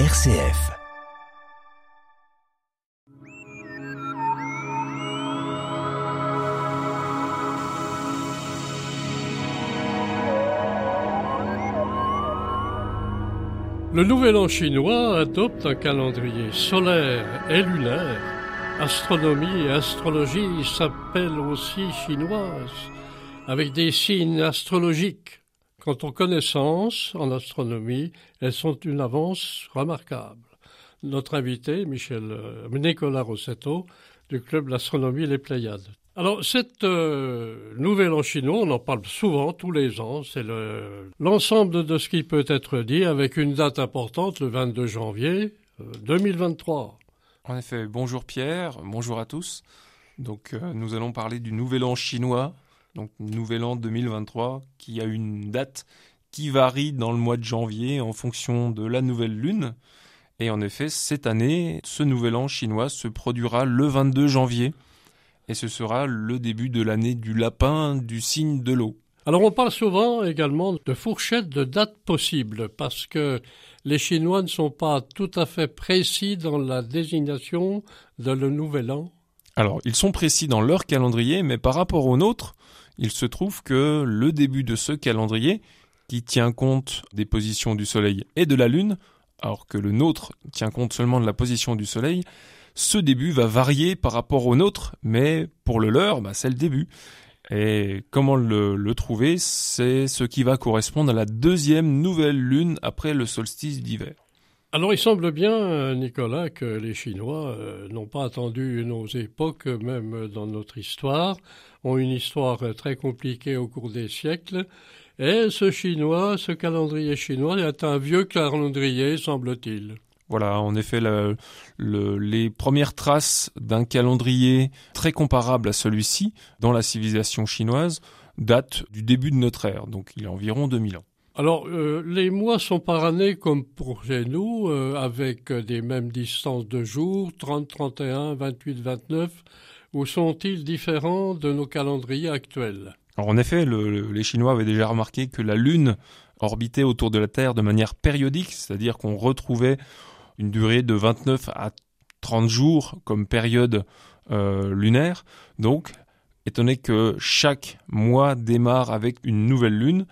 RCF. Le Nouvel An chinois adopte un calendrier solaire et lunaire. Astronomie et astrologie s'appellent aussi chinoises, avec des signes astrologiques. Quant aux connaissances en astronomie, elles sont une avance remarquable. Notre invité, Michel euh, Nicolas Rossetto, du club d'astronomie Les Pléiades. Alors, cette euh, nouvelle en chinois, on en parle souvent, tous les ans. C'est l'ensemble de ce qui peut être dit avec une date importante, le 22 janvier 2023. Euh, en effet, bonjour Pierre, bonjour à tous. Donc, nous allons parler du nouvel an chinois, donc nouvel an 2023, qui a une date qui varie dans le mois de janvier en fonction de la nouvelle lune. Et en effet, cette année, ce nouvel an chinois se produira le 22 janvier et ce sera le début de l'année du lapin du signe de l'eau. Alors on parle souvent également de fourchettes de dates possibles parce que les Chinois ne sont pas tout à fait précis dans la désignation de le nouvel an. Alors ils sont précis dans leur calendrier, mais par rapport au nôtre, il se trouve que le début de ce calendrier, qui tient compte des positions du Soleil et de la Lune, alors que le nôtre tient compte seulement de la position du Soleil, ce début va varier par rapport au nôtre, mais pour le leur, bah, c'est le début. Et comment le, trouver C'est ce qui va correspondre à la deuxième nouvelle lune après le solstice d'hiver. Alors il semble bien, Nicolas, que les Chinois euh, n'ont pas attendu nos époques, même dans notre histoire, ont une histoire très compliquée au cours des siècles. Et ce chinois, ce calendrier chinois est un vieux calendrier, semble-t-il. Voilà, en effet, les premières traces d'un calendrier très comparable à celui-ci dans la civilisation chinoise datent du début de notre ère, donc il y a environ 2000 ans. Alors, euh, les mois sont par année comme pour chez nous, euh, avec des mêmes distances de jours, 30, 31, 28, 29, ou sont-ils différents de nos calendriers actuels? Alors, en effet, les Chinois avaient déjà remarqué que la Lune orbitait autour de la Terre de manière périodique, c'est-à-dire qu'on retrouvait une durée de 29 à 30 jours comme période euh, lunaire. Donc, étonné que chaque mois démarre avec une nouvelle lune,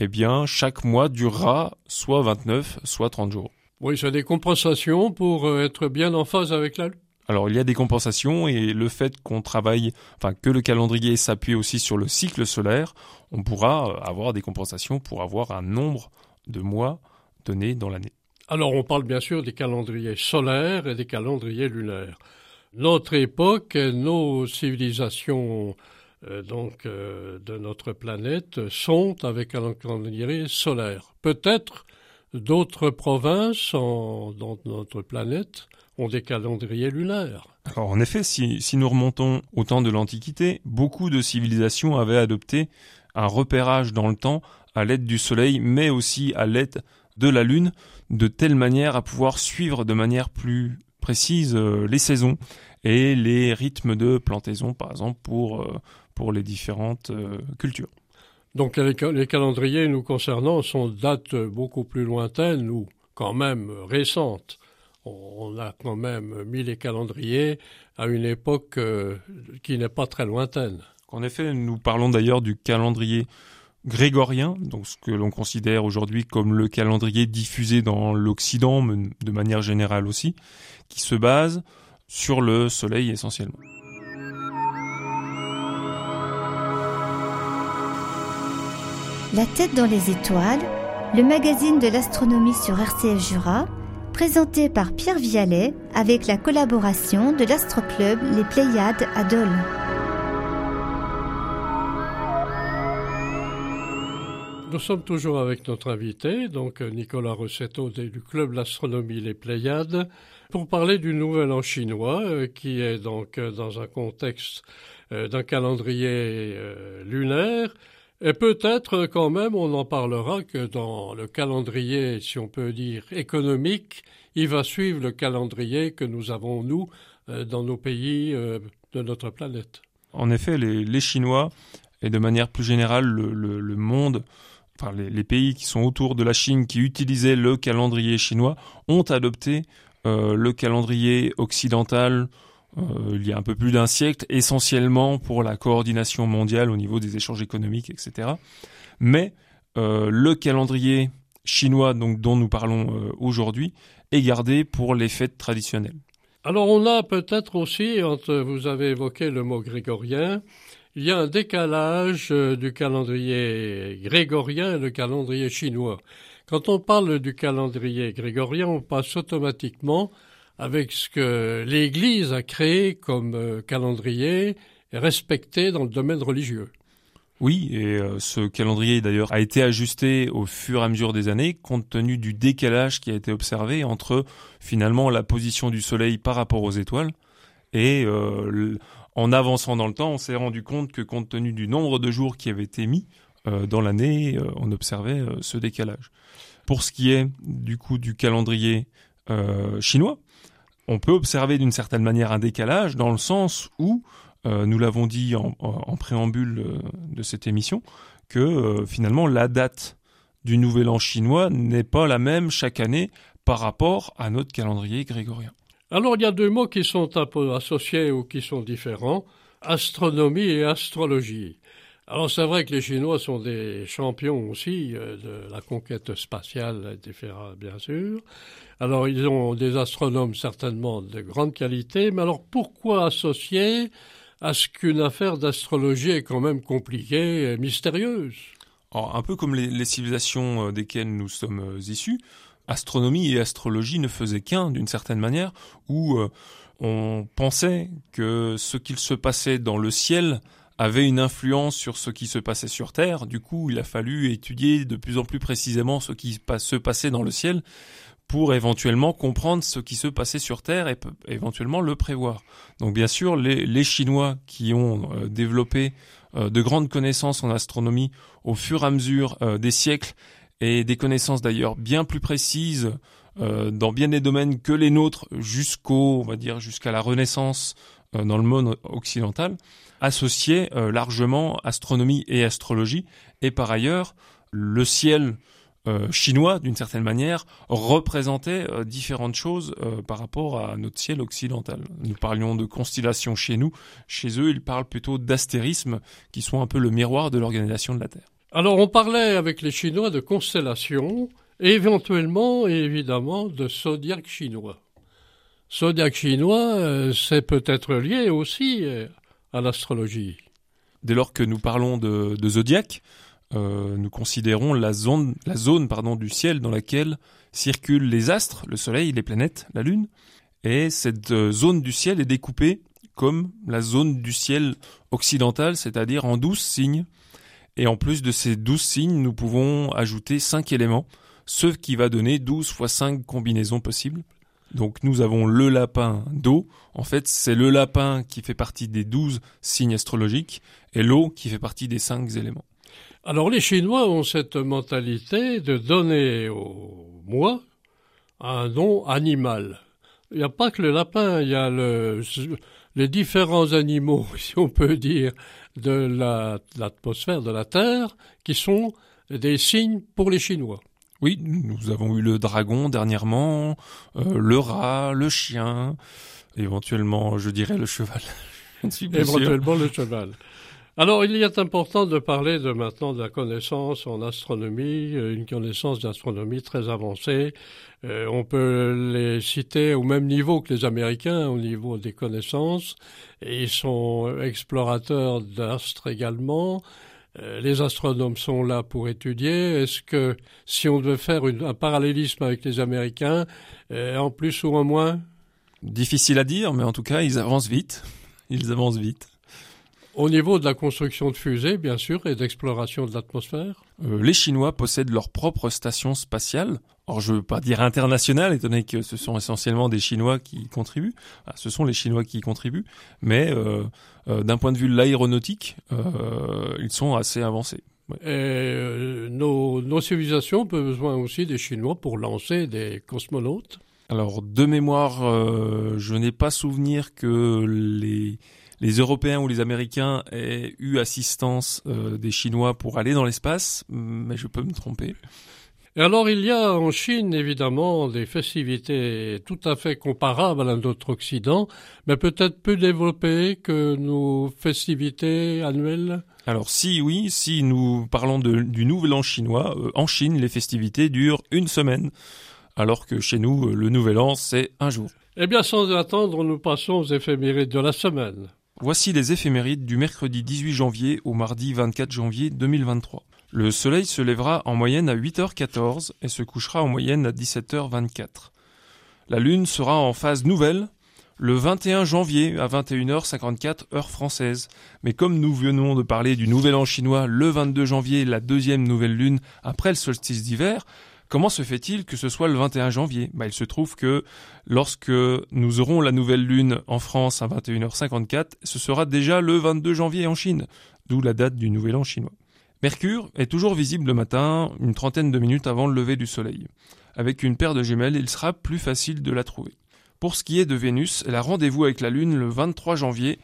eh bien, chaque mois durera soit 29, soit 30 jours. Oui, c'est des compensations pour euh, être bien en phase avec la lune. Alors il y a des compensations et le fait qu'on travaille, enfin que le calendrier s'appuie aussi sur le cycle solaire, on pourra euh, avoir des compensations pour avoir un nombre de mois donné dans l'année. Alors on parle bien sûr des calendriers solaires et des calendriers lunaires. Notre époque, nos civilisations donc euh, de notre planète sont avec un calendrier solaire. Peut-être d'autres provinces dans notre planète ont des calendriers lunaires. Alors en effet, si, si nous remontons au temps de l'Antiquité, beaucoup de civilisations avaient adopté un repérage dans le temps à l'aide du Soleil, mais aussi à l'aide de la Lune, de telle manière à pouvoir suivre de manière plus précise euh, les saisons et les rythmes de plantaison, par exemple, pour, euh, pour les différentes euh, cultures. Donc les, les, calendriers nous concernant sont dates beaucoup plus lointaines ou quand même récentes. On a quand même mis les calendriers à une époque qui n'est pas très lointaine. En effet, nous parlons d'ailleurs du calendrier grégorien, donc ce que l'on considère aujourd'hui comme le calendrier diffusé dans l'Occident, de manière générale aussi, qui se base sur le Soleil essentiellement. La tête dans les étoiles, le magazine de l'astronomie sur RCF Jura, présenté par Pierre Vialet avec la collaboration de l'Astroclub Les Pléiades à Dole. Nous sommes toujours avec notre invité, donc Nicolas Rossetto du club l'astronomie Les Pléiades, pour parler du nouvel an chinois, euh, qui est donc euh, dans un contexte euh, d'un calendrier lunaire. Et peut-être quand même, on en parlera que dans le calendrier, si on peut dire économique, il va suivre le calendrier que nous avons, nous, dans nos pays de notre planète. En effet, les, Chinois, et de manière plus générale le monde, enfin les, pays qui sont autour de la Chine qui utilisaient le calendrier chinois ont adopté le calendrier occidental il y a un peu plus d'un siècle, essentiellement pour la coordination mondiale au niveau des échanges économiques, etc. Mais le calendrier chinois donc dont nous parlons aujourd'hui est gardé pour les fêtes traditionnelles. Alors on a peut-être aussi, vous avez évoqué le mot grégorien, il y a un décalage euh, du calendrier grégorien et le calendrier chinois. Quand on parle du calendrier grégorien, on passe automatiquement avec ce que l'Église a créé comme euh, calendrier respecté dans le domaine religieux. Oui, et euh, ce calendrier d'ailleurs a été ajusté au fur et à mesure des années compte tenu du décalage qui a été observé entre finalement la position du Soleil par rapport aux étoiles et euh, en avançant dans le temps, on s'est rendu compte que compte tenu du nombre de jours qui avaient été mis dans l'année, on observait ce décalage. Pour ce qui est du coup du calendrier chinois, on peut observer d'une certaine manière un décalage dans le sens où euh, nous l'avons dit en, préambule euh, de cette émission, que euh, finalement la date du nouvel an chinois n'est pas la même chaque année par rapport à notre calendrier grégorien. Alors il y a deux mots qui sont un peu associés ou qui sont différents, astronomie et astrologie. Alors c'est vrai que les Chinois sont des champions aussi de la conquête spatiale, bien sûr. Alors ils ont des astronomes certainement de grande qualité, mais alors pourquoi associer à ce qu'une affaire d'astrologie est quand même compliquée et mystérieuse? un peu comme les, civilisations euh, desquelles nous sommes euh, issus, astronomie et astrologie ne faisaient qu'un d'une certaine manière, où euh, on pensait que ce qu'il se passait dans le ciel avait une influence sur ce qui se passait sur Terre. Du coup, il a fallu étudier de plus en plus précisément ce qui se passait dans le ciel pour éventuellement comprendre ce qui se passait sur Terre et éventuellement le prévoir. Donc bien sûr, les, Chinois qui ont euh, développé euh, de grandes connaissances en astronomie au fur et à mesure euh, des siècles et des connaissances d'ailleurs bien plus précises dans bien des domaines que les nôtres jusqu'au, on va dire, jusqu'à la Renaissance dans le monde occidental, associaient largement astronomie et astrologie et par ailleurs le ciel euh, chinois, d'une certaine manière, représentaient euh, différentes choses euh, par rapport à notre ciel occidental. Nous parlions de constellations chez nous, chez eux, ils parlent plutôt d'astérisme, qui sont un peu le miroir de l'organisation de la Terre. Alors, on parlait avec les Chinois de constellations, éventuellement, et évidemment, de zodiaque chinois. Zodiaque chinois, c'est peut-être lié aussi à l'astrologie. Dès lors que nous parlons de, zodiaque, euh, nous considérons la zone, du ciel dans laquelle circulent les astres, le Soleil, les planètes, la Lune. Et cette euh, zone du ciel est découpée comme la zone du ciel occidental, c'est-à-dire en douze signes. Et en plus de ces douze signes, nous pouvons ajouter cinq éléments, ce qui va donner 12 fois 5 combinaisons possibles. Donc nous avons le lapin d'eau. En fait, c'est le lapin qui fait partie des douze signes astrologiques et l'eau qui fait partie des cinq éléments. Alors les Chinois ont cette mentalité de donner au moi un nom animal. Il n'y a pas que le lapin, il y a les différents animaux, si on peut dire, de l'atmosphère de la Terre, qui sont des signes pour les Chinois. Oui, nous avons eu le dragon dernièrement, euh, le rat, le chien, éventuellement, je dirais, le cheval. éventuellement le cheval. Alors, il est important de parler de maintenant de la connaissance en astronomie, euh, une connaissance d'astronomie très avancée. Euh, on peut les citer au même niveau que les Américains, au niveau des connaissances. Et ils sont explorateurs d'astres également. Euh, les astronomes sont là pour étudier. Est-ce que si on devait faire un parallélisme avec les Américains, en plus ou en moins? Difficile à dire, mais en tout cas, ils avancent vite. Ils avancent vite. Au niveau de la construction de fusées, bien sûr, et d'exploration de l'atmosphère? Euh, Les Chinois possèdent leur propre station spatiale. Or, je ne veux pas dire internationale, étant donné que ce sont essentiellement des Chinois qui contribuent. Ce sont les Chinois qui contribuent. Mais euh, euh, d'un point de vue de l'aéronautique, ils sont assez avancés. Et nos, nos civilisations ont besoin aussi des Chinois pour lancer des cosmonautes alors de mémoire, je n'ai pas souvenir que les les Européens ou les Américains aient eu assistance euh, des Chinois pour aller dans l'espace, mais je peux me tromper. Et alors il y a en Chine évidemment des festivités tout à fait comparables à notre Occident, mais peut-être plus développées que nos festivités annuelles? Alors si oui, si nous parlons du Nouvel An chinois, euh, en Chine les festivités durent une semaine, alors que chez nous le Nouvel An c'est un jour. Eh bien sans attendre, nous passons aux éphémérides de la semaine. Voici les éphémérides du mercredi 18 janvier au mardi 24 janvier 2023. Le soleil se lèvera en moyenne à 8h14 et se couchera en moyenne à 17h24. La lune sera en phase nouvelle le 21 janvier à 21h54 heure française. Mais comme nous venons de parler du nouvel an chinois le 22 janvier, la deuxième nouvelle lune après le solstice d'hiver, comment se fait-il que ce soit le 21 janvier? Bah, Il se trouve que lorsque nous aurons la nouvelle lune en France à 21h54, ce sera déjà le 22 janvier en Chine, d'où la date du nouvel an chinois. Mercure est toujours visible le matin, une trentaine de minutes avant le lever du soleil. Avec une paire de jumelles, il sera plus facile de la trouver. Pour ce qui est de Vénus, elle a rendez-vous avec la Lune le 23 janvier,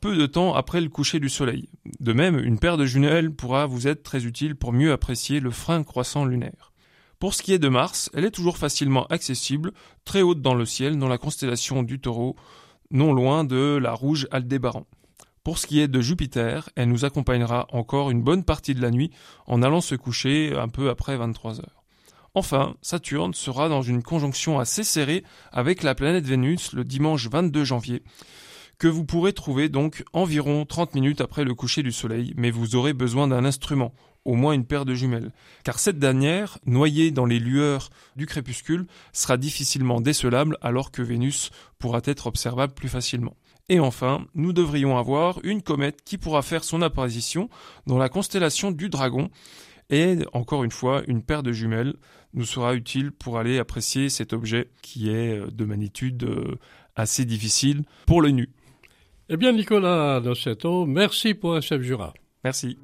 peu de temps après le coucher du soleil. De même, une paire de jumelles pourra vous être très utile pour mieux apprécier le frein croissant lunaire. Pour ce qui est de Mars, elle est toujours facilement accessible, très haute dans le ciel, dans la constellation du taureau, non loin de la rouge Aldébaran. Pour ce qui est de Jupiter, elle nous accompagnera encore une bonne partie de la nuit en allant se coucher un peu après 23 heures. Enfin, Saturne sera dans une conjonction assez serrée avec la planète Vénus le dimanche 22 janvier, que vous pourrez trouver donc environ 30 minutes après le coucher du soleil, mais vous aurez besoin d'un instrument, au moins une paire de jumelles, car cette dernière, noyée dans les lueurs du crépuscule, sera difficilement décelable alors que Vénus pourra être observable plus facilement. Et enfin, nous devrions avoir une comète qui pourra faire son apparition dans la constellation du Dragon. Et encore une fois, une paire de jumelles nous sera utile pour aller apprécier cet objet qui est de magnitude euh, assez difficile pour le nu. Eh bien, Nicolas Dossetto, merci pour SF Jura. Merci.